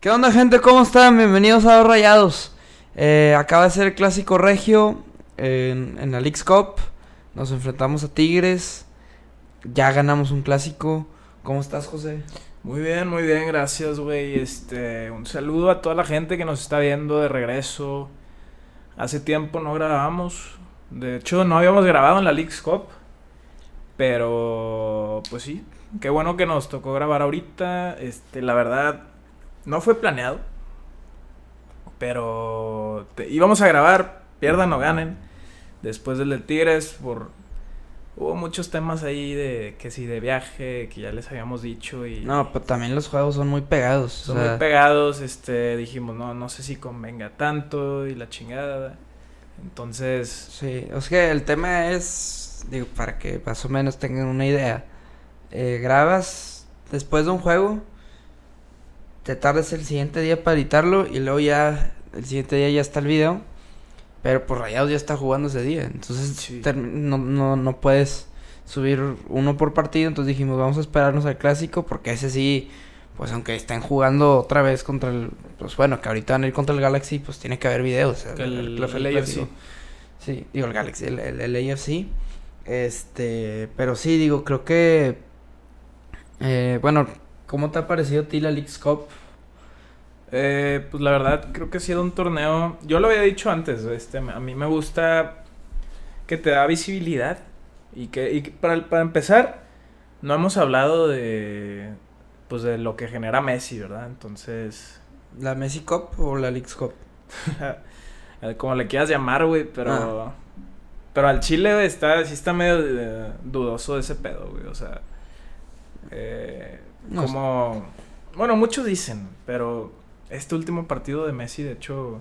¿Qué onda gente? ¿Cómo están? Bienvenidos a Dos Rayados. Eh, acaba de ser el clásico regio en, la League's Cup. Nos enfrentamos a Tigres. Ya ganamos un clásico. ¿Cómo estás, José? Muy bien, muy bien, gracias, güey. Este, un saludo a toda la gente que nos está viendo de regreso. Hace tiempo no grabamos. De hecho, no habíamos grabado en la League's Cup. Pero, pues sí, qué bueno que nos tocó grabar ahorita. Este, la verdad, no fue planeado. Pero te- íbamos a grabar, pierdan o ganen. Después del de Tigres, por. Hubo muchos temas ahí de que si de viaje, que ya les habíamos dicho. Y No, pero también los juegos son muy pegados. son o sea, muy pegados. Este, dijimos, no, no sé si convenga tanto y la chingada. Entonces, Sí, o sea que el tema es, digo, para que más o menos tengan una idea. Eh, grabas después de un juego, te tardas el siguiente día para editarlo y luego ya el siguiente día ya está el video. Pero por Rayados ya está jugando ese día, entonces Sí. no, no, no puedes subir uno por partido. Entonces dijimos, vamos a esperarnos al clásico porque ese sí, pues aunque estén jugando otra vez contra el, pues bueno, que ahorita van a ir contra el Galaxy, pues tiene que haber videos. el, el- el. AFC. Sí, digo el Galaxy, el, el, el AFC. Este, pero sí, digo, creo que. Eh, bueno, ¿cómo te ha parecido a ti la League's Cup? Eh, pues la verdad, creo que ha sido un torneo. Yo lo había dicho antes, este, a mí me gusta que te da visibilidad. Y que, y para, para empezar, no hemos hablado de. Pues de lo que genera Messi, ¿verdad? Entonces. ¿La Messi Cup o la League's Cup? eh, como le quieras llamar, güey, pero. Ah. Pero al Chile, güey, está, sí está medio eh, dudoso ese pedo, güey. O sea. eh, No, como. Bueno, muchos dicen, pero este último partido de Messi, de hecho,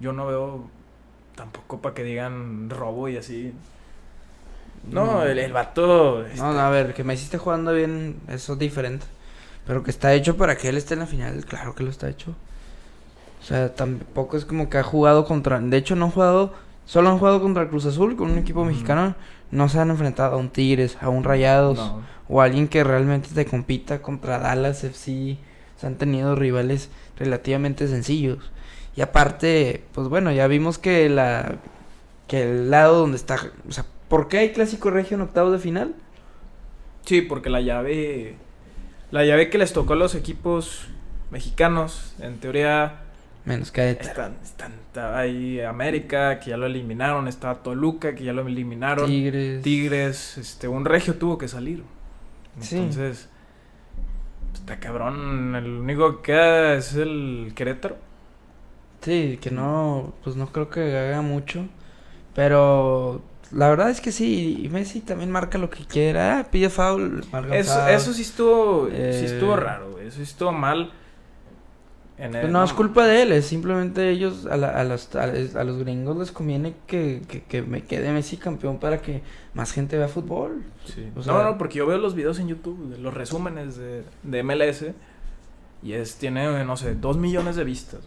yo no veo tampoco para que digan robo y así. No, el, el vato. este, No, no, a ver, que Messi esté jugando bien, eso es diferente. Pero que está hecho para que él esté en la final, claro que lo está hecho. O sea, tampoco es como que ha jugado contra. De hecho, no han jugado. Solo han jugado contra el Cruz Azul, con un equipo mexicano. No se han enfrentado a un Tigres, a un Rayados. no. o alguien que realmente te compita contra Dallas FC. Se han tenido rivales relativamente sencillos. Y aparte, pues bueno, ya vimos que la que el lado donde está, o sea, ¿por qué hay clásico regio en octavos de final? Sí, porque la llave. La llave que les tocó a los equipos mexicanos, en teoría. Menos que Están, están, está ahí América, que ya lo eliminaron, está Toluca, que ya lo eliminaron. Tigres. Tigres, este, un regio tuvo que salir. Sí. Está cabrón. El único que queda es el Querétaro. Sí, que no, pues no creo que haga mucho. Pero la verdad es que sí, y Messi también marca lo que quiera. Ah, pide foul, marca Eso, foul. eso sí estuvo, sí Eh, estuvo raro. Eso sí estuvo mal. En Pues el- no es culpa de él, es simplemente ellos, a, la- a los, a, los gringos les conviene que, que, que me quede Messi campeón para que más gente vea fútbol. Sí. O sea- no, no, porque yo veo los videos en YouTube, los resúmenes de, de MLS. Y es, tiene, no sé, dos millones de vistas.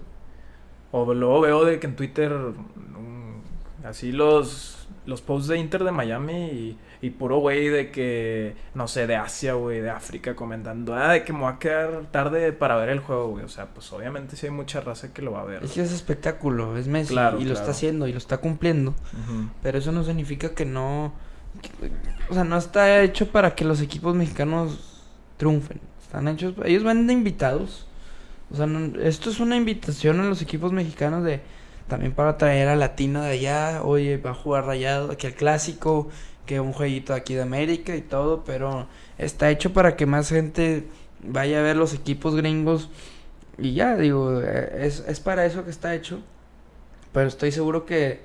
O luego veo de que en Twitter, mm, así los, los posts de Inter de Miami y, y puro güey de que, no sé, de Asia, güey, de África comentando, ah, de que me voy a quedar tarde para ver el juego, güey. O sea, pues obviamente sí hay mucha raza que lo va a ver. Es que es espectáculo, es Messi Claro, y lo está haciendo y lo está cumpliendo. Pero eso no significa que no... que- o sea, no está hecho para que los equipos mexicanos triunfen. Están hechos... Ellos van de invitados. O sea, no- esto es una invitación a los equipos mexicanos de... También para traer a Latino de allá. Oye, va a jugar rayado aquí al clásico. Que un jueguito aquí de América y todo. Pero está hecho para que más gente vaya a ver los equipos gringos. Y ya, digo, eh, es, es para eso que está hecho. Pero estoy seguro que,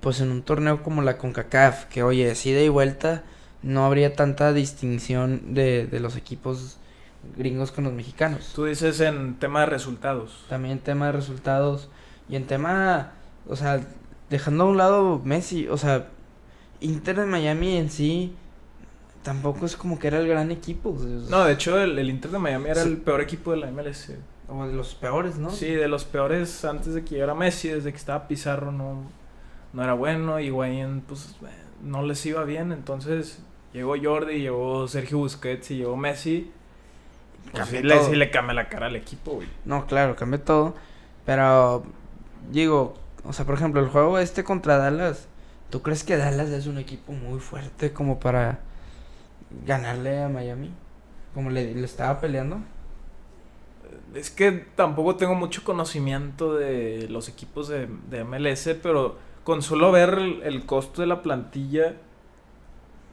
pues en un torneo como la CONCACAF, que oye, es ida y vuelta, no habría tanta distinción de, de los equipos gringos con los mexicanos. Tú dices en tema de resultados. También tema de resultados y en tema, o sea, dejando a un lado Messi, o sea, Inter de Miami en sí tampoco es como que era el gran equipo. o sea, No, de hecho, el, el Inter de Miami era Sí. el peor equipo de la MLS. o de los peores, ¿no? Sí, de los peores antes de que llegara Messi, desde que estaba Pizarro no, no era bueno, y Higuaín pues no les iba bien, entonces llegó Jordi, llegó Sergio Busquets y llegó Messi Pues sí, le, sí le cambia la cara al equipo, güey. No, claro, cambió todo. Pero, digo, o sea, por ejemplo, el juego este contra Dallas, ¿tú crees que Dallas es un equipo muy fuerte como para ganarle a Miami? Como le, estaba peleando. Es que tampoco tengo mucho conocimiento de los equipos de, de MLS, pero con solo ver el, el costo de la plantilla,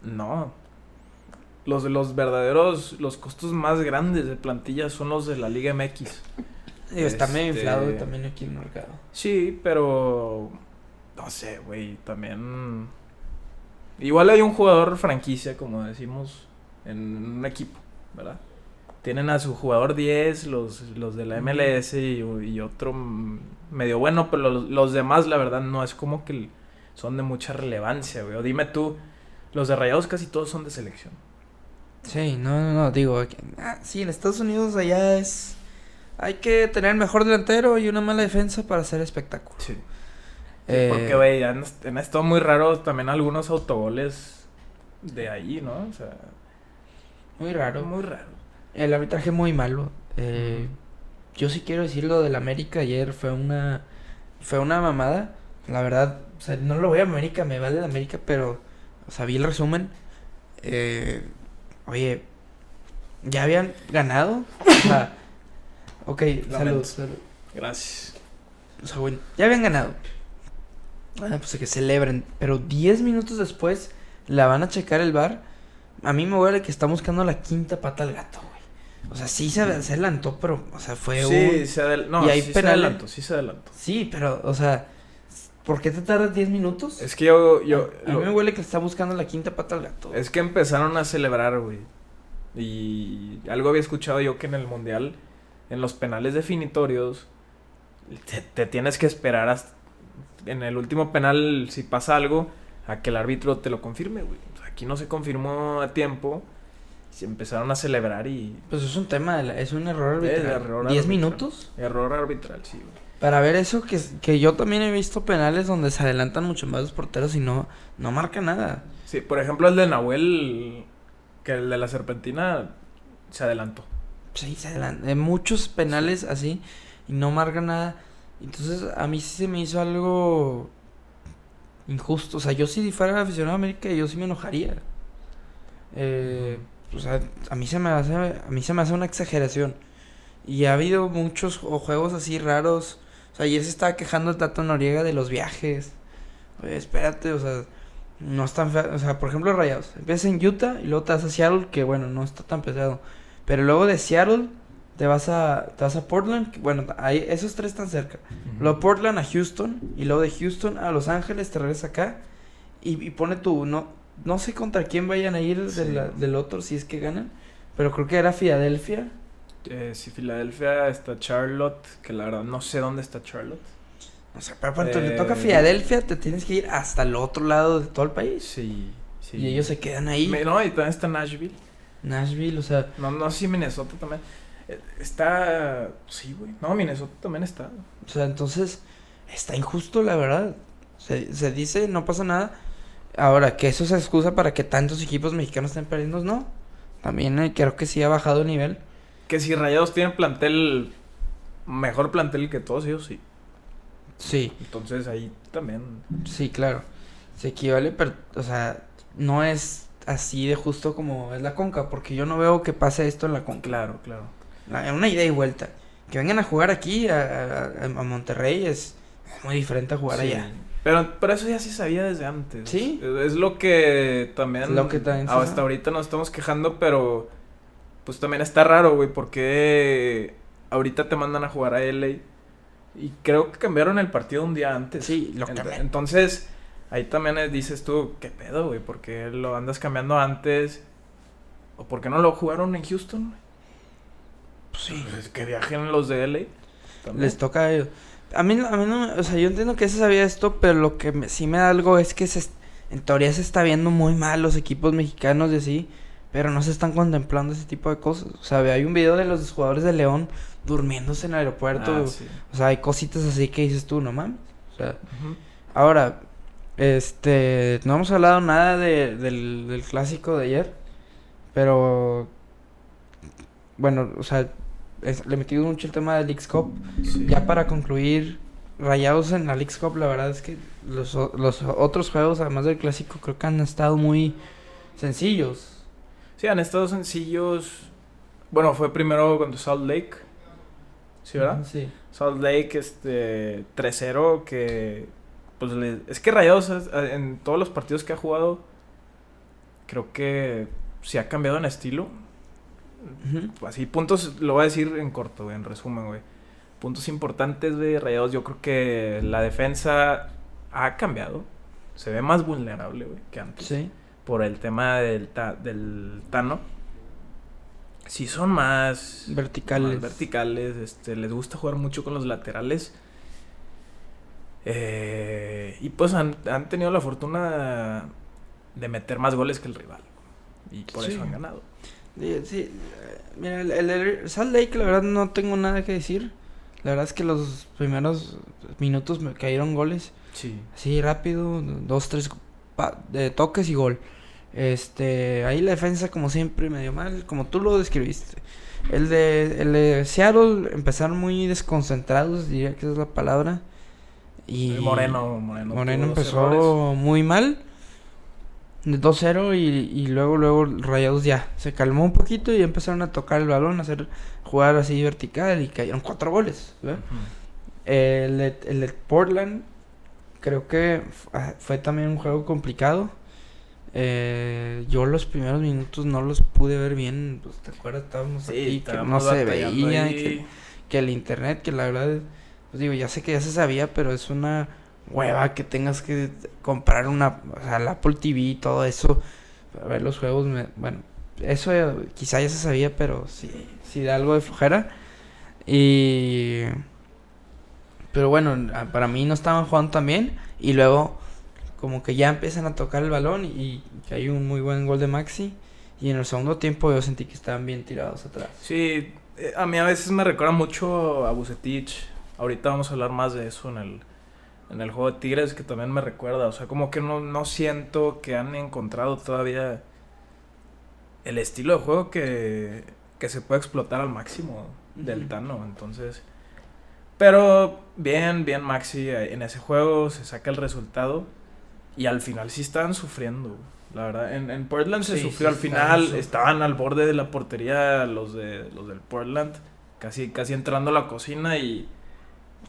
no. Los, los verdaderos, los costos más grandes de plantilla son los de la Liga MX. Está medio Este- inflado también aquí el mercado. Sí, pero no sé, güey, también igual hay un jugador franquicia, como decimos, en un equipo, ¿verdad? Tienen a su jugador 10, los, los de la MLS y, y otro medio bueno, pero los, los demás, la verdad, no es como que son de mucha relevancia, güey. O dime tú, los de Rayados casi todos son de selección. Sí, no, no, no, digo, aquí- ah, sí, en Estados Unidos allá es... Hay que tener mejor delantero y una mala defensa para hacer espectáculo. Sí. Eh, Porque, güey, han, han estado muy raros también algunos autogoles de ahí, ¿no? O sea, Muy raro. muy raro. El arbitraje muy malo. Eh, yo sí quiero decir lo del América ayer fue una fue una mamada. La verdad, o sea, no lo voy a América, me vale la América, pero o sea, vi el resumen. Eh, oye, ya habían ganado. O sea, ok, salud. Gracias. O sea, bueno, ya habían ganado. Ah, pues que celebren. Pero 10 minutos después la van a checar el bar. A mí me huele que está buscando la quinta pata al gato, güey. O sea, sí se, se adelantó, pero, o sea, fue Sí, un... se adel- no, y sí se adelantó, sí se adelantó. Sí, pero, o sea, ¿por qué te tardas 10 minutos? Es que yo, yo, a, a lo- mí me huele que está buscando la quinta pata al gato. es que empezaron a celebrar, güey. Y algo había escuchado yo que en el mundial, en los penales definitorios, te, te tienes que esperar hasta, en el último penal, si pasa algo, a que el árbitro te lo confirme, güey. Aquí no se confirmó a tiempo, se empezaron a celebrar y Pues es un tema, la- es un error arbitral. error 10 arbitral. minutos. error arbitral, sí, güey. Para ver eso, que, que yo también he visto penales donde se adelantan mucho más los porteros y no, no marca nada. Sí, por ejemplo, el de Nahuel, que el de la serpentina se adelantó. Sí, se adelantan. En muchos penales así y no marca nada. Entonces, a mí sí se me hizo algo injusto. O sea, yo si fuera aficionado a América, yo sí me enojaría. Eh, o sea, a mí se me hace, a mí se me hace una exageración. Y ha habido muchos o juegos así raros. O sea, ayer se estaba quejando el Tato Noriega de los viajes. Oye, espérate, o sea, no es tan feo. O sea, por ejemplo, Rayados. Empiezas en Utah y luego te vas a Seattle, que bueno, no está tan pesado. Pero luego de Seattle te vas a, te vas a Portland. bueno, ahí, esos tres están cerca. Luego Portland a Houston. Y luego de Houston a Los Ángeles te regresas acá. Y, y pone tu. No, no sé contra quién vayan a ir de Sí. la- del otro si es que ganan. Pero creo que era Filadelfia. Eh, si Filadelfia está Charlotte, que la verdad no sé dónde está Charlotte. O sea, pero cuando le Eh, toca a Filadelfia, te tienes que ir hasta el otro lado de todo el país. Sí, sí. Y ellos se quedan ahí. Me- no, y también está Nashville. Nashville, o sea. No, no, sí, Minnesota también. Eh, Está. Sí, güey. No, Minnesota también está. O sea, entonces está injusto, la verdad. Se, se dice, no pasa nada. Ahora, que eso se excusa para que tantos equipos mexicanos estén perdiendo, no. También eh, creo que sí ha bajado el nivel. Que si Rayados tienen plantel. Mejor plantel que todos ellos, sí. Sí, Entonces ahí también. sí, claro. Se equivale, pero, o sea, no es así de justo como es la Conca, porque yo no veo que pase esto en la Conca. Claro, claro. La- una ida y vuelta. Que vengan a jugar aquí, a, a- a Monterrey, es muy diferente a jugar Sí. allá. Pero, pero eso ya se sabía desde antes. Sí. Es, es lo que también. Lo que también Hasta sabe. ahorita nos estamos quejando, pero. Pues también está raro, güey, porque ahorita te mandan a jugar a LA. Y creo que cambiaron el partido un día antes. Sí, lo cambiaron. Entonces, ahí también dices tú, ¿qué pedo, güey? ¿Por qué lo andas cambiando antes? ¿O por qué no lo jugaron en Houston? Pues sí. Pues que viajen los de LA. también. Les toca a ellos. A mí, a mí no, me- o sea, yo entiendo que se sabía esto, pero lo que me- sí me da algo es que se, en teoría se está viendo muy mal los equipos mexicanos y así, pero no se están contemplando ese tipo de cosas. O sea, hay un video de los jugadores de León durmiéndose en el aeropuerto. Ah, sí. O sea, hay cositas así que dices tú, no mames. O sea, ahora, este, no hemos hablado nada de- del, del clásico de ayer, pero bueno, o sea, es- le metí mucho el tema del Leagues Cup. Sí. Ya para concluir, Rayados en la Leagues Cup, la verdad es que los, los otros juegos, además del clásico, creo que han estado muy sencillos. Sí, han estado sencillos. Bueno, fue primero contra Salt Lake. ¿Sí, verdad? Sí. Salt Lake, este, 3-0, que, pues, le- es que Rayados es- en todos los partidos que ha jugado, creo que se ha cambiado en estilo. Así, puntos, lo voy a decir en corto, güey, en resumen, güey. Puntos importantes de Rayados, yo creo que la defensa ha cambiado. Se ve más vulnerable, güey, que antes. Sí. Por el tema del, ta- del Tano. Sí son más... Verticales. más verticales, este, les gusta jugar mucho con los laterales. Eh, y pues han, han tenido la fortuna de meter más goles que el rival. Y por Sí. eso han ganado. Sí, sí, eh, mira, el, el- el Salt Lake, la verdad, no tengo nada que decir. La verdad es que los primeros minutos me cayeron goles. Sí. Así rápido, dos, tres de toques y gol. Este, ahí la defensa como siempre medio mal, como tú lo describiste. El de, el de Seattle empezaron muy desconcentrados, diría que esa es la palabra. Y Moreno, Moreno. Moreno empezó errores. muy mal. de 2-0 y, y luego luego Rayados ya se calmó un poquito y empezaron a tocar el balón, a hacer jugar así vertical y cayeron cuatro goles. El, de- el de Portland creo que ah, fue también un juego complicado. Eh, yo los primeros minutos no los pude ver bien. Pues, ¿Te acuerdas? Estábamos Sí, aquí que no se veía. Que, que el internet, que la verdad, pues digo, ya sé que ya se sabía, pero es una hueva que tengas que comprar una, Apple TV y todo eso para ver los juegos. me- bueno, eso quizá ya se sabía, pero sí, sí da algo de flojera. Y. Pero bueno, para mí no estaban jugando tan bien. Y luego, como que ya empiezan a tocar el balón y que hay un muy buen gol de Maxi. Y en el segundo tiempo yo sentí que estaban bien tirados atrás. Sí, eh, a mí a veces me recuerda mucho a Bucetich. Ahorita vamos a hablar más de eso en el, en el juego de Tigres, que también me recuerda. O sea, como que no, no siento que han encontrado todavía el estilo de juego que, que se puede explotar al máximo del Ujú. Tano. Entonces, pero bien, bien Maxi eh, en ese juego se saca el resultado. Y al final sí estaban sufriendo. La verdad, en, en Portland se Sí, sufrió sí, al estaban final. sufriendo. Estaban al borde de la portería los de los del Portland. Casi, casi entrando a la cocina y.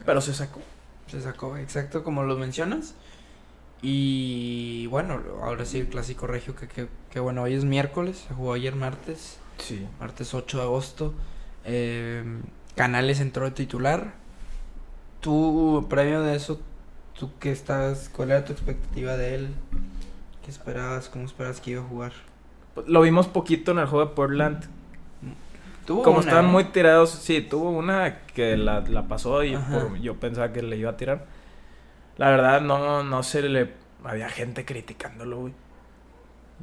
Pero se sacó. Se sacó, exacto como lo mencionas. Y bueno, ahora sí el clásico regio, que, que, que bueno, hoy es miércoles, se jugó ayer martes, Sí. martes 8 de agosto. Eh, Canales entró de titular. Tú, previo de eso, ¿tú qué estás? ¿Cuál era tu expectativa de él? ¿Qué esperabas? ¿Cómo esperabas que iba a jugar? Lo vimos poquito en el juego de Portland. Tuvo Como una, estaban ¿eh? muy tirados, sí, tuvo una que la, la pasó y por- yo pensaba que le iba a tirar. La verdad, no, no se le. Había gente criticándolo, güey.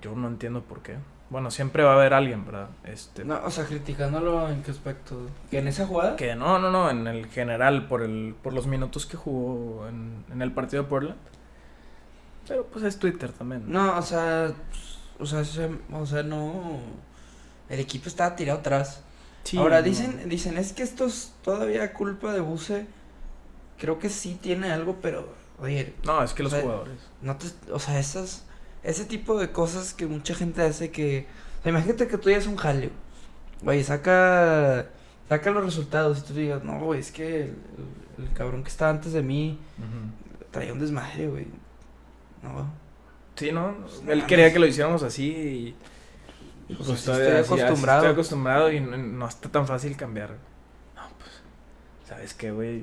Yo no entiendo por qué. Bueno, siempre va a haber alguien, ¿verdad? Este, No, o sea, criticándolo en qué aspecto. ¿Que en esa jugada? Que no, no, no, en el general, por el por los minutos que jugó en, en el partido de Portland. Pero pues es Twitter también. No, o sea, o sea, se- o sea, no. El equipo estaba tirado atrás. Sí, Ahora dicen, dicen, es que esto es todavía culpa de Buse. Creo que sí tiene algo, pero oye, No, es que los sea, jugadores. no te, o sea, esas, ese tipo de cosas que mucha gente hace que, o sea, imagínate que tú ya es un jaleo, güey, saca, saca los resultados y tú digas, no, güey, es que el, el- el cabrón que estaba antes de mí traía un desmadre, güey, no, Sí, ¿no? Pues, Él quería que lo hiciéramos así y... pues, Pues todavía estoy así- así acostumbrado. Estoy acostumbrado y no, no está tan fácil cambiar. No, pues... ¿Sabes qué, güey?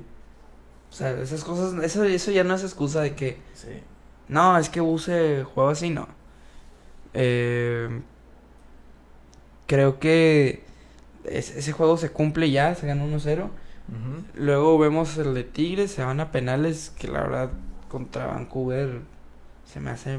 O sea, esas cosas, eso, eso ya no es excusa de que, Sí. no, es que Buse juega así, no. Eh, creo que es- ese juego se cumple ya, se gana 1-0. Ujú. Luego vemos el de Tigres, se van a penales, que la verdad contra Vancouver se me hace...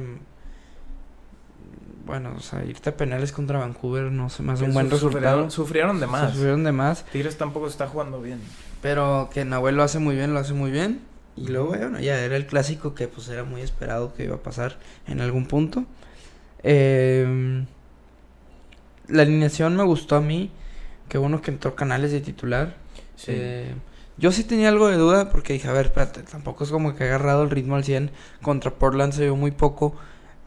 Bueno, o sea, irte a penales contra Vancouver no se me hace un buen Su- resultado. Sufrieron, sufrieron de más. Sufrieron de más. Tigres tampoco está jugando bien. Pero que Nahuel lo hace muy bien, lo hace muy bien. Y luego, bueno, ya era el clásico que pues era muy esperado que iba a pasar en algún punto. Eh, la alineación me gustó a mí, Qué bueno que entró Canales de titular. Sí. Eh, yo sí tenía algo de duda porque dije, a ver, espérate, tampoco es como que ha agarrado el ritmo al 100. Contra Portland se vio muy poco.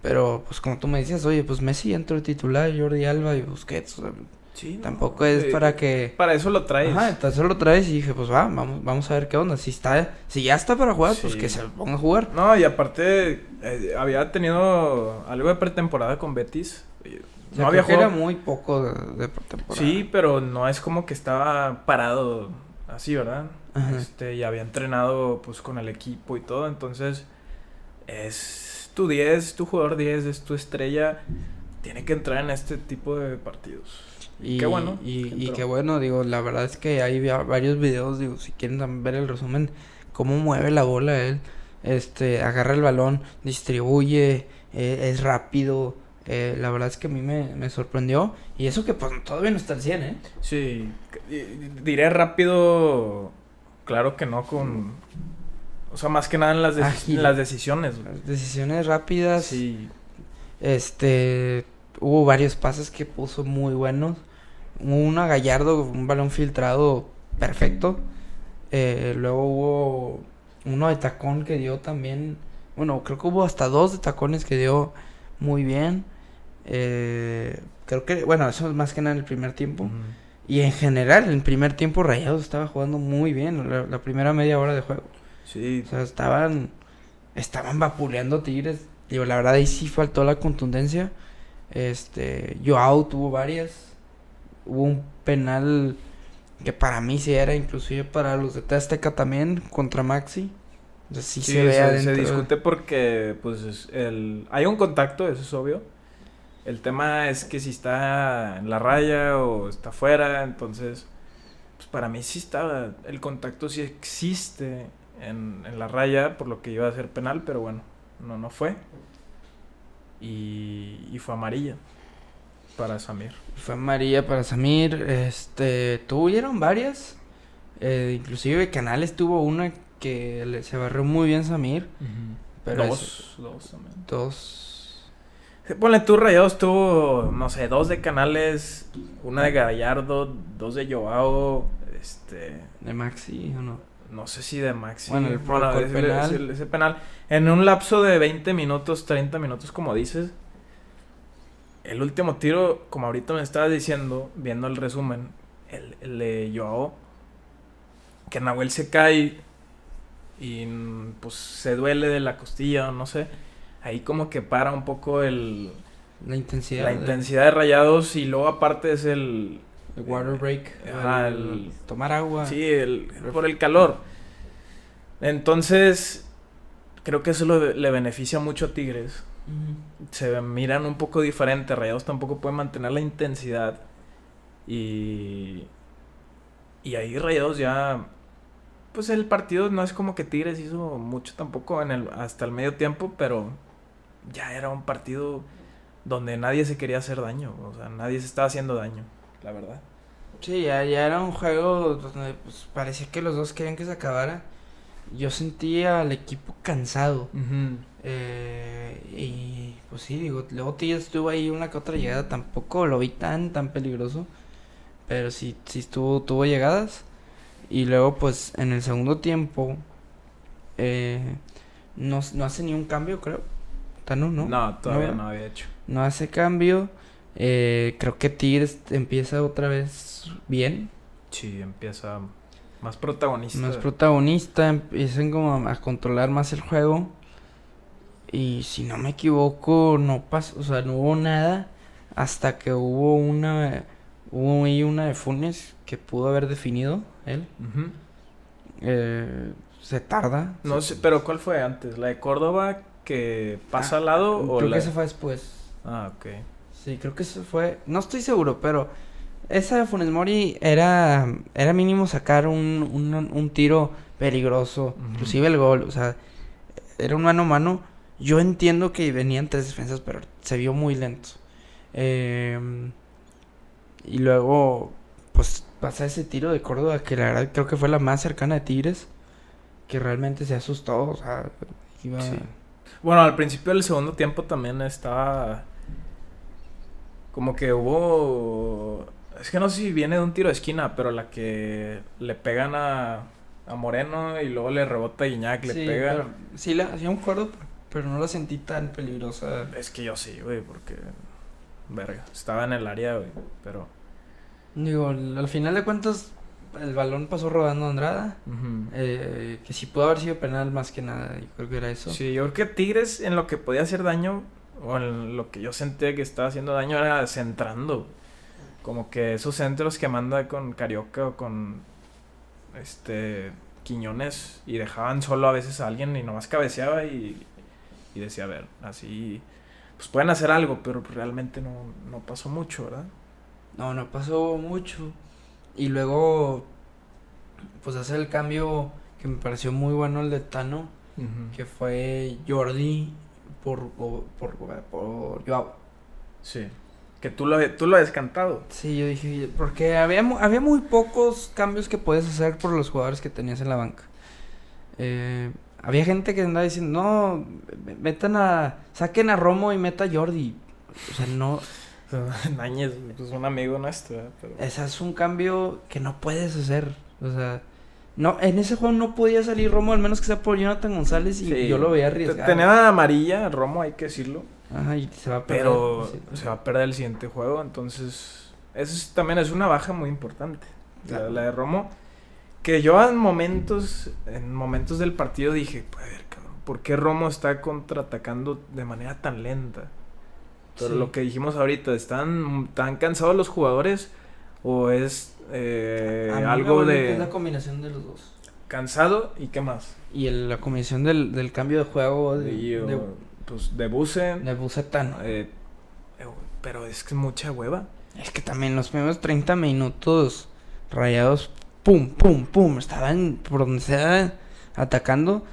Pero, pues como tú me decías, oye, pues Messi entró titular, Jordi Alba y Busquets. o sea, Sí, no, tampoco es eh, para que... Para eso lo traes. Ajá, entonces lo traes y dije, pues va, vamos, vamos a ver qué onda. Si está, si ya está para jugar, pues que se ponga a jugar. No, y aparte, eh, había tenido algo de pretemporada con Betis. Eh, O sea, No había que era jugado. muy poco de, de pretemporada. Sí, pero no es como que estaba parado así, ¿verdad? Ajá. Este, y había entrenado pues con el equipo y todo, entonces es tu 10, tu jugador 10, es tu estrella, tiene que entrar en este tipo de partidos. Y, Qué bueno Y, qué bueno, digo, la verdad es que hay va- varios videos, digo, si quieren ver el resumen, cómo mueve la bola él. Este, agarra el balón, distribuye, eh, es rápido. eh, la verdad es que a mí me, me sorprendió. Y eso que pues todavía no está al 100, ¿eh? Sí, diré rápido, claro que no con... O sea, más que nada en las, en las decisiones. güey. Decisiones rápidas. Sí, Este, hubo varios pases que puso muy buenos. Hubo uno a Gallardo, un balón filtrado perfecto. Eh, luego hubo uno de tacón que dio también. Bueno, creo que hubo hasta dos de tacones que dio muy bien. Eh, creo que, bueno, eso es más que nada en el primer tiempo. Y en general, en el primer tiempo Rayados estaba jugando muy bien. La, la primera media hora de juego. Sí, O sea, estaban, estaban vapuleando Tigres. Digo, la verdad ahí sí faltó la contundencia. Este, Joao tuvo varias. Hubo un penal que para mí sí era, inclusive para los de Azteca también, contra Maxi. O sea, sí, Sí, se ve se, discute porque, pues, es el... hay un contacto, eso es obvio. El tema es que si está en la raya o está fuera, entonces, pues para mí sí está, el contacto sí existe en, en la raya, por lo que iba a ser penal, pero bueno, no, no fue. Y, y fue amarilla para Samir. Fue María para Samir. Este, tuvieron varias. Eh, inclusive Canales tuvo una que le- se barrió muy bien Samir. Pero dos, dos también. dos. Ponle tú, Rayados tuvo, no sé, dos de Canales, una de Gallardo, dos de Joao, este, De Maxi o no. No sé si de Maxi. Bueno, el- Bueno, el ese, penal. ese- ese penal. En un lapso de 20 minutos, 30 minutos, como dices, el último tiro, como ahorita me estabas diciendo, viendo el resumen, el, el de Joao, que Nahuel se cae y pues se duele de la costilla, no sé. Ahí como que para un poco el, La intensidad. la de- intensidad de rayados y luego aparte es el... El water break. Ajá, el el- tomar agua. Sí, el, por el calor. Entonces, creo que eso lo- le beneficia mucho a Tigres. Se miran un poco diferente. Rayados tampoco puede mantener la intensidad. Y... Y ahí Rayados ya... Pues el partido no es como que Tigres hizo mucho tampoco en el, hasta el medio tiempo, pero ya era un partido donde nadie se quería hacer daño. O sea, nadie se estaba haciendo daño, la verdad. Sí, ya, ya era un juego donde pues, parecía que los dos querían que se acabara. Yo sentía al equipo cansado. Eh, y pues sí, digo, luego Tigres estuvo ahí una que otra llegada. Tampoco lo vi tan, tan peligroso. Pero sí, sí estuvo, tuvo llegadas. Y luego, pues, en el segundo tiempo, eh, no, no hace ni un cambio, creo. Tano, ¿no? No, todavía No. no había hecho. No hace cambio. Eh, creo que Tigres empieza otra vez bien. Sí, empieza más protagonista. Más protagonista. Empiezan como a, controlar más el juego. Y si no me equivoco, no pasó, o sea, no hubo nada hasta que hubo una, hubo ahí una de Funes que pudo haber definido él. Eh, se tarda. No se- sé, pero ¿cuál fue antes? ¿La de Córdoba que pasa Ah, al lado o Creo la... que esa fue después. Ah, ok. Sí, creo que eso fue. No estoy seguro, pero esa de Funes Mori era, era mínimo sacar un, un, un tiro peligroso, Ujú. inclusive el gol, o sea, era un mano a mano. Yo entiendo que venían tres defensas, pero se vio muy lento. Eh, y luego, pues pasa ese tiro de Córdoba, que la verdad creo que fue la más cercana de Tigres, que realmente se asustó, o sea, iba... Sí. Bueno, al principio del segundo tiempo también estaba... Como que hubo Es que no sé si viene de un tiro de esquina, pero la que le pegan a, a Moreno y luego le rebota a Iñak, le sí, pega. pero- sí, la, sí me acuerdo, pero no la sentí tan peligrosa. Es que yo sí, güey, porque. Verga, estaba en el área, güey, pero. Digo, al al final de cuentas, el balón pasó rodando a Andrada. eh, que sí pudo haber sido penal más que nada. Yo creo que era eso. Sí, yo creo que Tigres en lo que podía hacer daño, o en lo que yo sentía que estaba haciendo daño, era centrando. Como que esos centros que manda con Carioca o con este Quiñones y dejaban solo a veces a alguien y nomás cabeceaba y, y decía, a ver, así pues pueden hacer algo, pero realmente no, no pasó mucho, ¿verdad? No, no pasó mucho. Y luego, pues hace el cambio que me pareció muy bueno el de Tano, que fue Jordi por, por, por, por Joao. Sí. Que tú lo, tú lo has cantado. Sí, yo dije, porque había, había muy pocos cambios que puedes hacer por los jugadores que tenías en la banca. Eh, había gente que andaba diciendo, no, me- metan a, saquen a Romo y meta a Jordi. O sea, no, Náñez, pues un amigo nuestro. Pero... ese es un cambio que no puedes hacer. O sea, no, en ese juego no podía salir Romo, al menos que sea por Jonathan González y Sí. yo lo veía arriesgado. Tenía amarilla, Romo, hay que decirlo. Ajá, y se va a perder. Pero Sí, se va a perder el siguiente juego, entonces eso es- también es una baja muy importante. La, Claro. la de Romo, que yo en momentos, en momentos del partido dije, "Pues, a ver, cabrón, ¿por qué Romo está contraatacando de manera tan lenta? Pero Sí. lo que dijimos ahorita, ¿están tan cansados los jugadores o es eh, A mí me algo de Es la combinación de los dos. cansado y qué más? Y el- la combinación del, del cambio de juego de, Y, de, pues de Busen, de Bucetano. eh, eh, pero es que es mucha hueva. Es que también los primeros 30 minutos rayados, pum, pum, pum, estaban por donde sea atacando.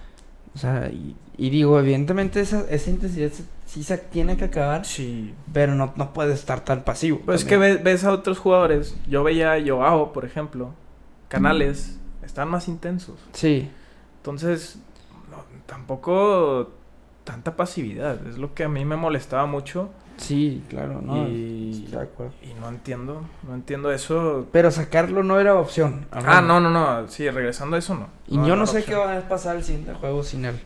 O sea, y, y digo, evidentemente esa, esa intensidad se- sí se tiene que acabar, Sí, pero no, no puede estar tan pasivo. Pues es que ves, ves a otros jugadores. Yo veía a Joao, por ejemplo. Canales. Están más intensos. Sí, Entonces, no, tampoco tanta pasividad. Es lo que a mí me molestaba mucho. sí, claro, no. y, de acuerdo. y no entiendo. No entiendo eso. Pero sacarlo no era opción. Ah, no, no, no. Sí, regresando a eso, no. Y yo no sé qué va a pasar el siguiente juego sin él.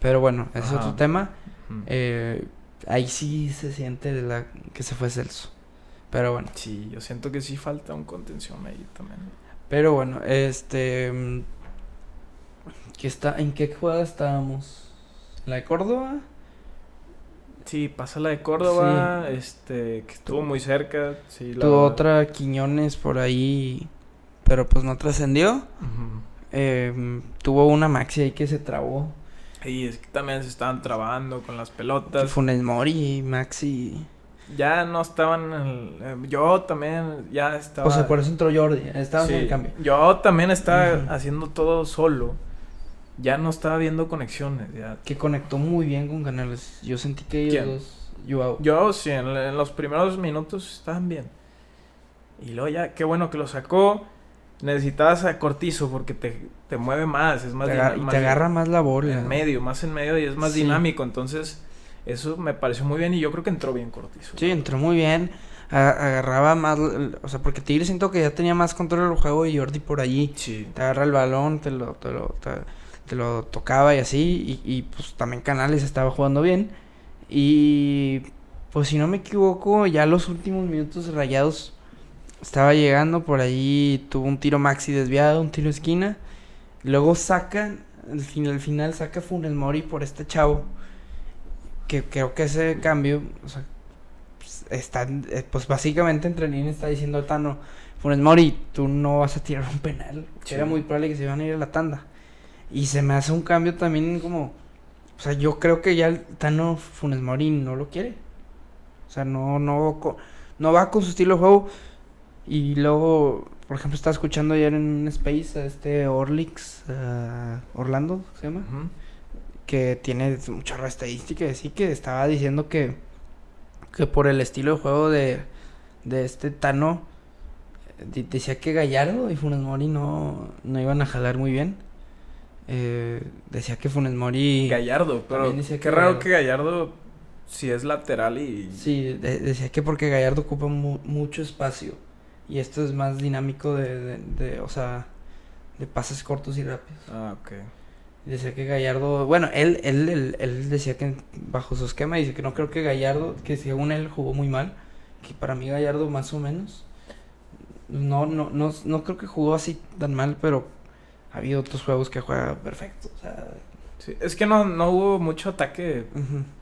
Pero bueno, ese es otro tema. Mm. Eh, ahí sí se siente la que se fue Celso. Pero bueno. Sí, yo siento que sí falta un contención ahí también. Pero bueno, este. mm, ¿qué está, ¿En qué jugada estábamos? ¿La de Córdoba? Sí, pasa la de Córdoba, este, que estuvo muy cerca. Sí, la Tuvo otra Quiñones por ahí, pero pues no trascendió. Eh, tuvo una Maxi ahí que se trabó. Y es que también se estaban trabando con las pelotas. Funes Mori Maxi. Ya no estaban. en el- eh, yo también ya estaba. O sea, por eso entró Jordi. Estaba Sí, en el cambio. Yo también estaba haciendo todo solo. Ya no estaba viendo conexiones. Ya. Que conectó muy bien con Canales. Yo sentí que ellos ¿Quién? dos. Yo sí, en, en los primeros minutos estaban bien. Y luego ya, qué bueno que lo sacó. Necesitabas a Cortizo porque te, te mueve más, es más Te dina- agar- y más te agarra más la bola. en medio, más en medio y es más Sí. dinámico. Entonces, eso me pareció muy bien y yo creo que entró bien Cortizo. Sí, entró muy bien. a- agarraba más. O sea, porque Tigre siento que ya tenía más control del juego y Jordi por allí. Sí. Te agarra el balón, te lo, te lo, te, te lo tocaba y así. Y, y, pues también Canales estaba jugando bien. Y pues si no me equivoco, ya los últimos minutos rayados estaba llegando por ahí. Tuvo un tiro maxi desviado, un tiro esquina. Luego sacan, al final, al final saca Funes Mori por este chavo. Que creo que ese cambio, o sea, pues, está, eh, pues básicamente entre líneas está diciendo Tano, Funes Mori, tú no vas a tirar un penal. Sí. Era muy probable que se iban a ir a la tanda. Y se me hace un cambio también como, o sea, yo creo que ya el Tano Funes Mori no lo quiere. O sea, no, no, no va con su estilo de juego. Y luego, por ejemplo, estaba escuchando ayer en un space a este Orlix, ah, Orlando, se llama que tiene mucha estadística y así que estaba diciendo que que por el estilo de juego de, de este Tano de- decía que Gallardo y Funes Mori no, no iban a jalar muy bien. Eh, decía que Funes Mori Gallardo, pero decía qué raro Gallardo- que Gallardo si es lateral y sí de- decía que porque Gallardo ocupa mu- mucho espacio Y esto es más dinámico de, de, de, o sea, de pases cortos y rápidos. Ah, ok. Decía que Gallardo, bueno, él, él, él, él decía que bajo su esquema dice que no creo que Gallardo, que según él jugó muy mal, que para mí Gallardo más o menos. No, no, no, no creo que jugó así tan mal, pero ha habido otros juegos que juega perfecto. O sea, Sí, es que no, no hubo mucho ataque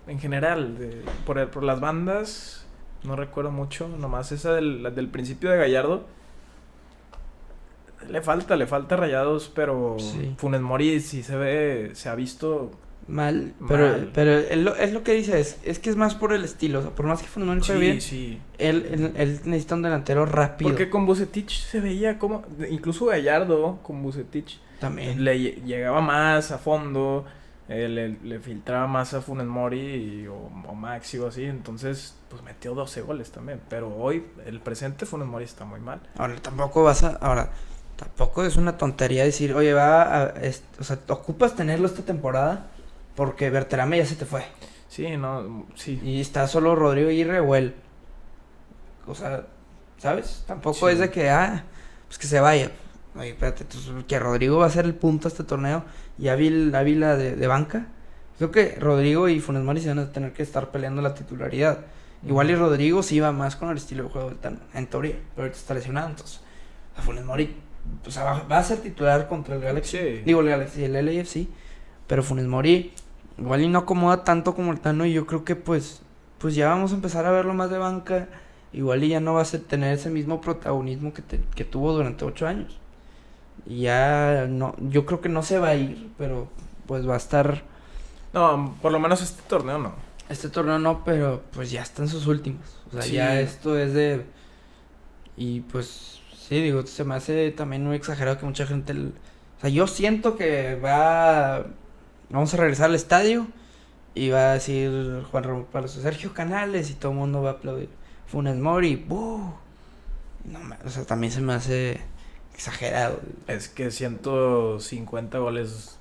en general. de- por, por las bandas, no recuerdo mucho. Nomás esa del, la del principio de Gallardo. Le falta, le falta rayados, pero Sí. Funes Mori sí se ve, se ha visto. Mal, pero, Mal. pero él, lo- es lo que dice, es, es que es más por el estilo. O sea, por más que Funes Mori Sí, bien, sí. él, él, él necesita un delantero rápido. Porque con Bucetich se veía como. Incluso Gallardo con Bucetich También. le lle- llegaba más a fondo. Eh, le, le filtraba más a Funes Mori y- o, o Maxi o así. Entonces, pues metió 12 goles también. Pero hoy, el presente Funes Mori está muy mal. Ahora, tampoco vas a. Ahora, tampoco es una tontería decir, oye, va a. es- o sea, ocupas tenerlo esta temporada porque Berterame ya se te fue. Sí, no, sí. Y está solo Rodrigo o él. O sea, ¿sabes? Tampoco Sí. es de que, ah, pues que se vaya. Oye, espérate, entonces, que Rodrigo va a ser el punto a este torneo y Ávila, Ávila de, de banca. Creo que Rodrigo y Funes Mori se van a tener que estar peleando la titularidad. Igual y Rodrigo sí va más con el estilo de juego de Tano, en teoría, pero ahorita está lesionado, entonces a Funes Mori o sea, va, va a ser titular contra el Galaxy. Sí. Digo el Galaxy, el LAFC, pero Funes Mori igual y no acomoda tanto como el Tano y yo creo que pues pues ya vamos a empezar a verlo más de banca, igual y ya no va a ser- tener ese mismo protagonismo que, te- que tuvo durante ocho años. Ya no, yo creo que no se va a ir, pero pues va a estar No, por lo menos este torneo no. este torneo no, pero pues ya están sus últimos. O sea, Sí. ya esto es de. Y pues, sí, digo, se me hace también muy exagerado que mucha gente. O sea, yo siento que va. Vamos a regresar al estadio y va a decir Juan Ramón Palacio, Sergio Canales y todo el mundo va a aplaudir. Funes Mori, ¡buh! No, o sea, también se me hace exagerado. Es que 150 goles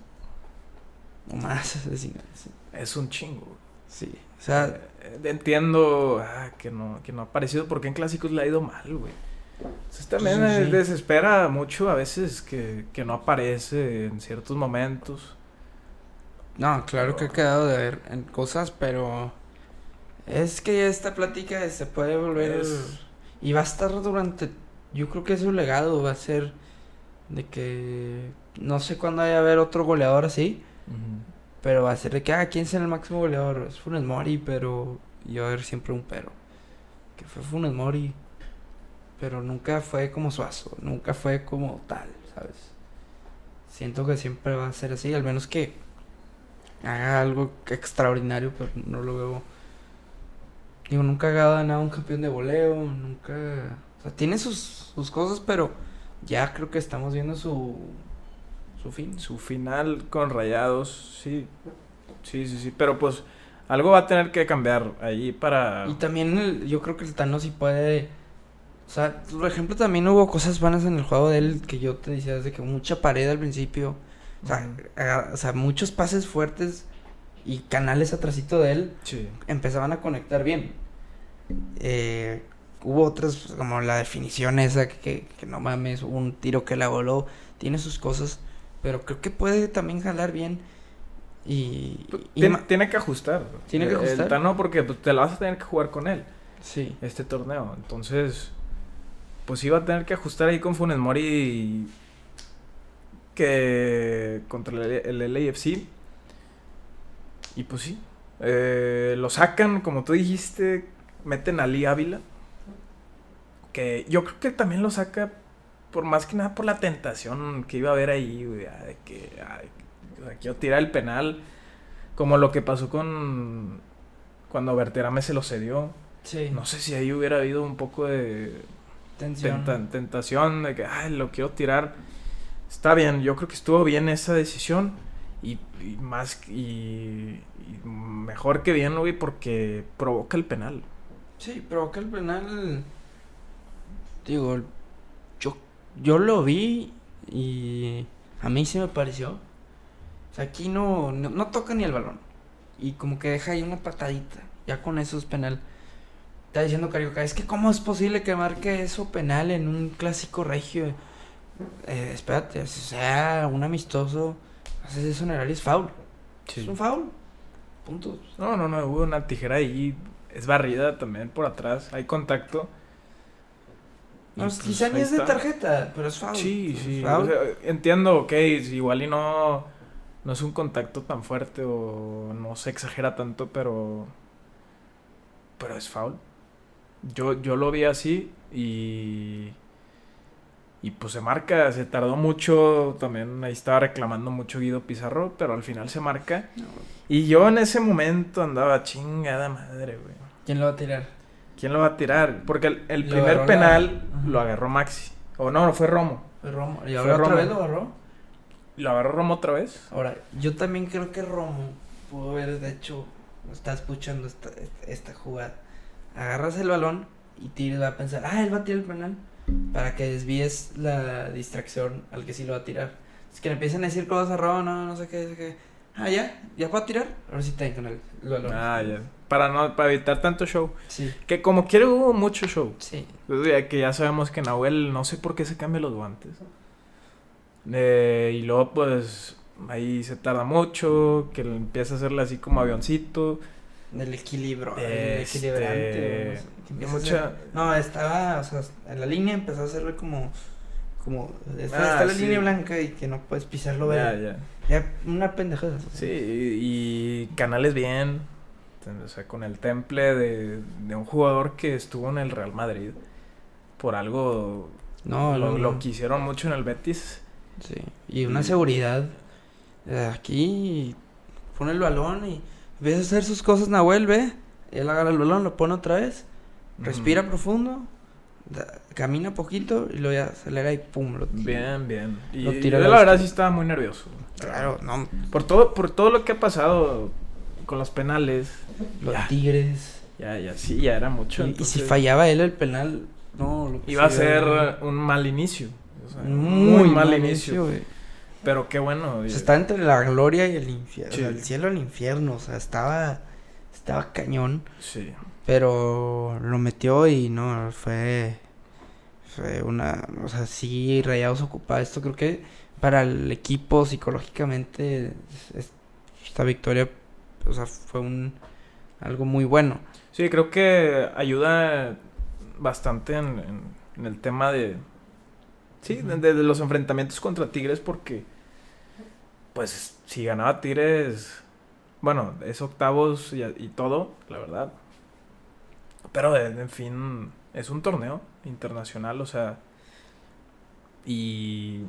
O más, es un chingo. Sí. O sea, Eh, entiendo ah, que no que no ha aparecido porque en clásicos le ha ido mal, güey. Entonces también Sí, desespera mucho a veces que, que no aparece en ciertos momentos. No, claro que he quedado de ver en cosas, pero es que esta plática se puede volver Es- y va a estar durante, yo creo que su legado va a ser de que no sé cuándo vaya a haber otro goleador así, pero va a ser de que ah, quién será el máximo goleador, es Funes Mori, pero y va a haber siempre un pero, que fue Funes Mori, pero nunca fue como Suazo, nunca fue como tal, ¿sabes? Siento que siempre va a ser así, al menos que haga algo extraordinario, pero no lo veo. Digo, nunca ha ganado un campeón de voleo, nunca. O sea, tiene sus, sus cosas, pero ya creo que estamos viendo su, su fin. Su final con rayados, sí. Sí, sí, sí. Pero pues algo va a tener que cambiar ahí para. Y también el- yo creo que el Tano sí puede. O sea, por ejemplo, también hubo cosas buenas en el juego de él que yo te decía desde que mucha pared al principio. O sea, o sea, muchos pases fuertes y canales atrasito de él Sí. empezaban a conectar bien. Eh, hubo otras, pues, como la definición esa, que, que, que no mames, un tiro que la voló, tiene sus cosas, pero creo que puede también jalar bien. Y, tiene que ajustar. Tiene que ajustar. El Tano porque pues, te la vas a tener que jugar con él. sí, este torneo. Entonces, pues iba a tener que ajustar ahí con Funes Mori que contra el, el LAFC. Y pues sí, eh, lo sacan, como tú dijiste, meten a Lee Ávila. Que yo creo que también lo saca por más que nada por la tentación que iba a haber ahí, güey, de que ay, o sea, quiero tirar el penal. Como lo que pasó con cuando Berterame se lo cedió. sí, No sé si ahí hubiera habido un poco de tensión. tenta- tentación de que, ay, lo quiero tirar. Está bien, yo creo que estuvo bien esa decisión. Y, y más, y, y mejor que bien, güey, porque provoca el penal. Sí, provoca el penal. Digo, yo, yo lo vi y a mí sí me pareció. O sea, aquí no, no, no toca ni el balón. Y como que deja ahí una patadita. Ya con eso es penal. Está diciendo Carioca, es que cómo es posible que marque eso penal en un clásico regio. Eh, espérate, sea un amistoso, haces eso en el área es foul. Es un foul. Punto. No, no, no, hubo una tijera ahí, es barrida también por atrás, hay contacto. No, Y, quizá pues, ni es de tarjeta, pero es foul. Sí, sí. foul. o sea, entiendo, ok, igual y no, no es un contacto tan fuerte o no se exagera tanto, pero. Pero es foul. Yo, yo lo vi así y. Y pues se marca, se tardó mucho. También ahí estaba reclamando mucho Guido Pizarro, pero al final se marca. Y yo en ese momento andaba chingada madre, güey. ¿Quién lo va a tirar? ¿Quién lo va a tirar? Porque el, primer penal lo agarró Maxi. O no, no fue Romo. Fue Romo. ¿Y ahora otra Romo. vez lo agarró? ¿Lo agarró Romo otra vez? Ahora, yo también creo que Romo pudo haber, de hecho, está escuchando esta, esta jugada. Agarras el balón y Tigres va a pensar, ah, él va a tirar el penal. Para que desvíes la distracción al que sí lo va a tirar. Es que le empiezan a decir cosas a Romo, no, no sé qué, no sé qué. Ah, ya, ya puedo tirar. Ahora sí está con el, balón. Ah, ya. Para no, para evitar tanto show. Sí, Que como quiere hubo mucho show. sí. O sea, que ya sabemos que Nahuel no sé por qué se cambia los guantes. Eh, y luego pues ahí se tarda mucho, que empieza a hacerle así como avioncito. Del equilibrio, el Este, equilibrante. no sé, a hacer- No, estaba, o sea, en la línea empezó a hacerle como, como, está, Ah, está la sí. línea blanca y que no puedes pisarlo, Ya, ya. Ya, una pendejada. Sí, y, y Canales bien. O sea, con el temple de, de un jugador que estuvo en el Real Madrid. Por algo No, lo, no, lo quisieron mucho en el Betis. Sí, y una Y- seguridad. eh, aquí pone el balón y empieza a hacer sus cosas, Nahuel, ve. Él agarra el balón, lo pone otra vez, respira profundo, da- camina poquito y luego ya acelera y pum, lo tira. Bien, bien. Y Lo yo la verdad este. sí estaba muy nervioso. Claro, no, Por todo, por todo lo que ha pasado con los penales. los Ya. Tigres. Ya, ya, sí, ya era mucho. Y, si fallaba él el penal, no, lo que Iba a ser era un mal inicio. o sea, muy, mal, inicio. Pero qué bueno. O sea, estaba entre la gloria y el infierno, Sí. el cielo y el infierno, o sea, estaba, estaba cañón. Sí. Pero lo metió y no, fue. Fue una. O sea, sí, Rayados ocupaba esto. Creo que para el equipo psicológicamente. es- esta victoria. O sea, fue un. Algo muy bueno. Sí, creo que ayuda bastante en, en- en el tema de. Sí, de, Ujú. de- de los enfrentamientos contra Tigres, porque. Pues si ganaba Tigres. Bueno, es octavos y, y todo, la verdad. Pero eh, en fin, es un torneo internacional, o sea. Y.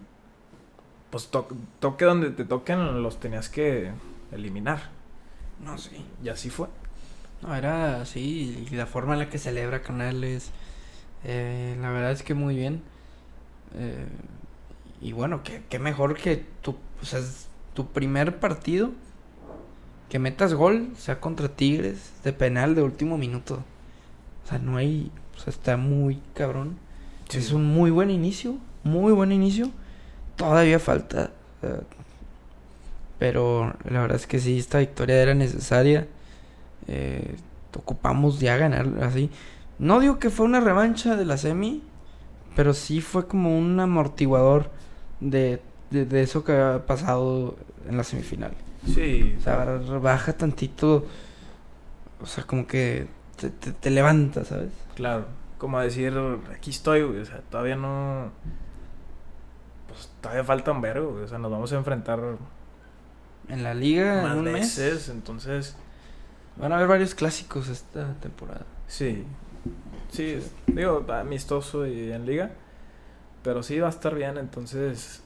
Pues to- toque donde te toquen, los tenías que eliminar. No, sí. Y así fue. No, era así. Y la forma en la que celebra Canales. eh, la verdad es que muy bien. Eh, y bueno, qué, qué mejor que tu, o sea, es tu primer partido. Que metas gol, sea contra Tigres, de penal de último minuto. O sea, no hay. Sea, está muy cabrón. Sí. Es un muy buen inicio. Muy buen inicio. Todavía falta. eh, pero la verdad es que sí, esta victoria era necesaria. Eh, ocupamos ya ganar así. No digo que fue una revancha de la semi, pero sí fue como un amortiguador de, de, de eso que había pasado en la semifinal. Sí. O sea, baja tantito. O sea, como que te, te, te levanta, ¿sabes? Claro, como decir, aquí estoy, güey, o sea, todavía no... Pues todavía falta un vergo, güey, o sea, nos vamos a enfrentar En la liga, más en un mes, entonces, van a haber varios clásicos esta temporada. sí, sí, es- digo, amistoso y en liga, pero sí va a estar bien, entonces,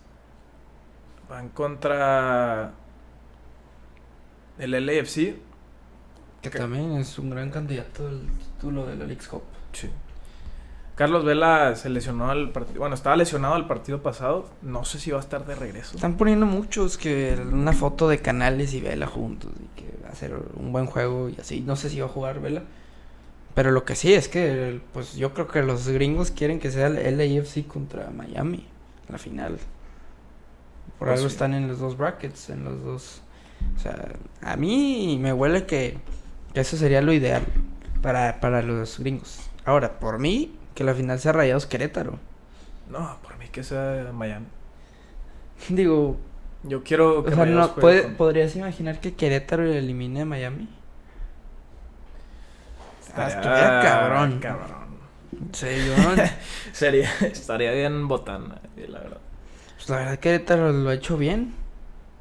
van contra el LAFC, Que también es un gran candidato al título de la League's Cup. sí. Carlos Vela se lesionó al partido, bueno, estaba lesionado al partido pasado, no sé si va a estar de regreso. Están poniendo muchos que una foto de Canales y Vela juntos y que va a ser un buen juego y así. No sé si va a jugar Vela. Pero lo que sí es que, pues yo creo que los gringos quieren que sea el LAFC contra Miami, la final. Por Pues algo sí. están en los dos brackets, en los dos. O sea, a mí me huele que eso sería lo ideal. Para, para los gringos. Ahora, por mí, que la final sea Rayados Querétaro. No, por mí que sea Miami. Digo, Yo quiero o que sea, Rayados no, puede- con- ¿podrías imaginar que Querétaro elimine a Miami? Estuviera cabrón. cabrón. Sí, yo Sería, estaría bien botana, la verdad. Pues la verdad Querétaro lo ha hecho bien.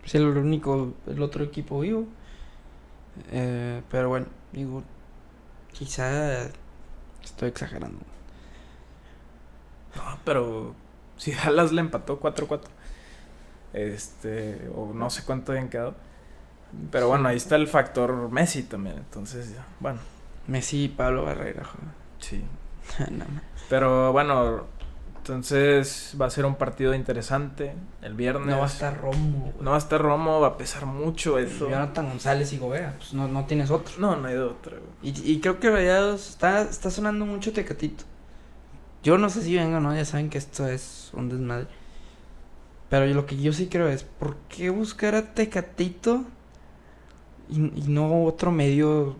Es el único, el otro equipo vivo. Eh, pero bueno, digo, quizá estoy exagerando. No, pero si Dallas le empató 4-4. Este, o no sé cuánto habían quedado. Pero bueno, ahí está el factor Messi también. Entonces, bueno, Messi y Pablo Barrera, joder. sí. No, no. Pero bueno, entonces va a ser un partido interesante el viernes. No va a estar Romo. güey. No va a estar Romo, va a pesar mucho eso. Jonathan González y Gobea, pues no, no tienes otro. No, no hay de otra, güey. Y, y creo que Rayados está, está sonando mucho Tecatito. Yo no sé si venga o no, ya saben que esto es un desmadre. Pero lo que yo sí creo es, ¿por qué buscar a Tecatito y, y no otro medio,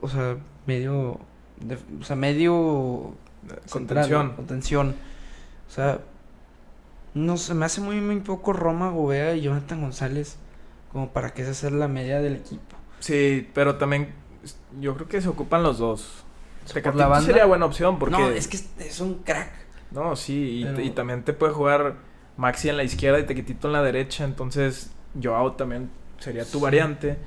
o sea, medio, de- o sea, medio central, Contención. O sea, no se me hace muy, muy poco Roma, Gobea y Jonathan González como para que esa sea la media del equipo. Sí, pero también yo creo que se ocupan los dos. Tecatito la banda. sería buena opción porque... No, es que es, es un crack. No, sí, y, Pero- y también te puede jugar Maxi en la izquierda y Tequitito en la derecha, entonces Joao también sería tu Sí. variante.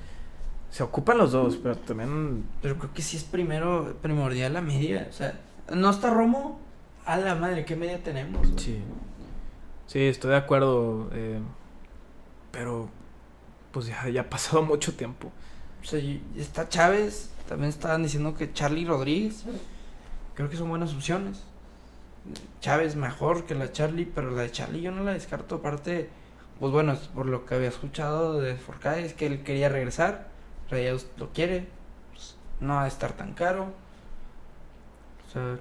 Se ocupan los dos, pero también... Pero creo que sí es primero primordial la media. O sea, no está Romo. A la madre, ¿qué media tenemos? güey? Sí. Sí, estoy de acuerdo. eh, pero, pues ya, ya ha pasado mucho tiempo. O sea, está Chávez. También estaban diciendo que Charlie Rodríguez. Creo que son buenas opciones. Chávez mejor que la Charlie, pero la de Charlie yo no la descarto. Aparte, pues bueno, por lo que había escuchado de Forcade, es que él quería regresar. Rayados lo quiere. pues, no va a estar tan caro. O sea,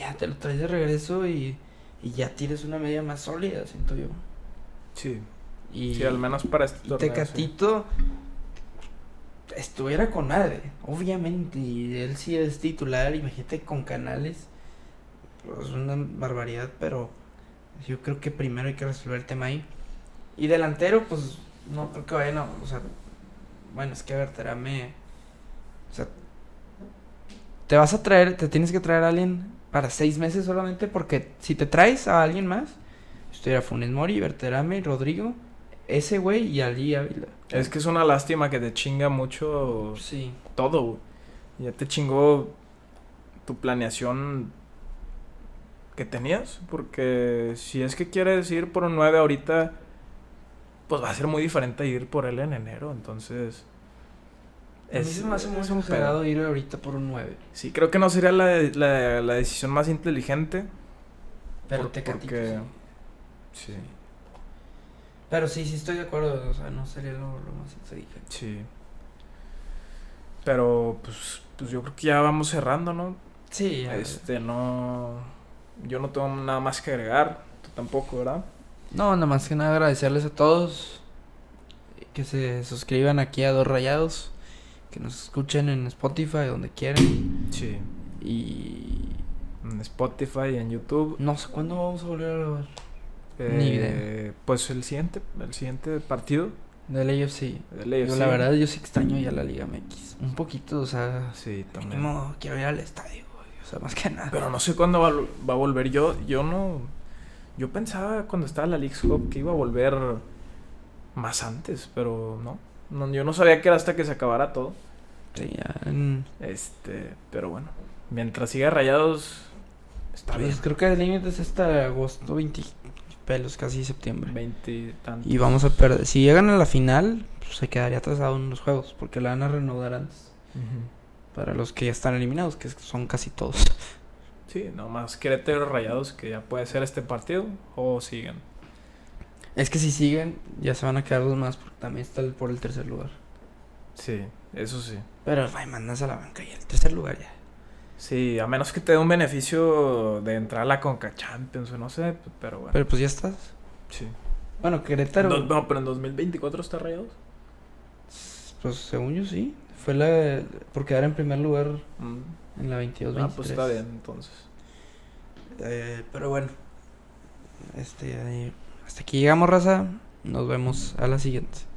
ya te lo traes de regreso y, y ya tienes una media más sólida, siento yo. Sí. Y, Sí, al menos para este torneo. sí. Tecatito estuviera con madre, obviamente. Y él sí es titular, imagínate con canales. pues, Es una barbaridad, pero yo creo que primero hay que resolver el tema ahí. Y delantero, pues no creo que vayan a. O sea, bueno, es que a ver, Terame. O sea, te vas a traer, te tienes que traer a alguien para seis meses solamente, porque si te traes a alguien más, estuviera Funes Mori, Berterame, Rodrigo, ese güey y Ali Ávila. Es que es una lástima que te chinga mucho Sí. todo. Ya te chingó tu planeación que tenías. Porque si es que quieres ir por un 9 ahorita, pues va a ser muy diferente ir por él en enero. Entonces. A mí se me hace muy es exagerado ir ahorita por un 9. Sí, creo que no sería la, la, la decisión más inteligente. Pero Por- Tecatito porque- sí. Sí, Pero sí, sí estoy de acuerdo. O sea, no sería lo, lo más inteligente. sí. Pero pues, pues yo creo que ya vamos cerrando, ¿no? Sí, ya. Este, no. Yo no tengo nada más que agregar. Tú tampoco, ¿verdad? No, nada más que nada agradecerles a todos que se suscriban aquí a Dos Rayados, que nos escuchen en Spotify, donde quieran. Sí. Y En Spotify, en YouTube. no sé cuándo vamos a volver a grabar. Eh, Ni idea. Pues el siguiente, el siguiente partido Del AFC. del Yo, AFC. la verdad, yo sí extraño ya la Liga MX. Un poquito, o sea, Sí, también. mínimo quiero ir al estadio, güey, O sea, más que nada. Pero no sé cuándo va, va a volver. Yo, yo no. Yo pensaba cuando estaba la League's Cup que iba a volver más antes, pero no. No. Yo no sabía que era hasta que se acabara todo. Sí, ya en- Este, pero bueno. Mientras siga rayados, está bien. Pues creo que el límite es hasta agosto 20 pelos, casi septiembre. 20 y tantos. Y vamos a perder. Si llegan a la final, pues se quedaría atrasado en los juegos, porque la van a renovar antes. Para los que ya están eliminados, que son casi todos. Sí, nomás Querétaro rayados que ya puede ser este partido o siguen. Es que si siguen, ya se van a quedar dos más, porque también está el- por el tercer lugar. Sí, eso sí. Pero, ay, mandas a la banca y el tercer lugar ya. Sí, a menos que te dé un beneficio de entrar a la Conca Champions o no sé, pero bueno. Pero pues ya estás. sí. Bueno, Querétaro. No, no, pero en 2024 está rayados. Pues según yo sí. Fue la por quedar en primer lugar Mm. en la 22 Ah, pues 23. está bien, entonces. Eh, pero bueno. Este, ahí- hasta aquí llegamos, raza. Nos vemos a la siguiente.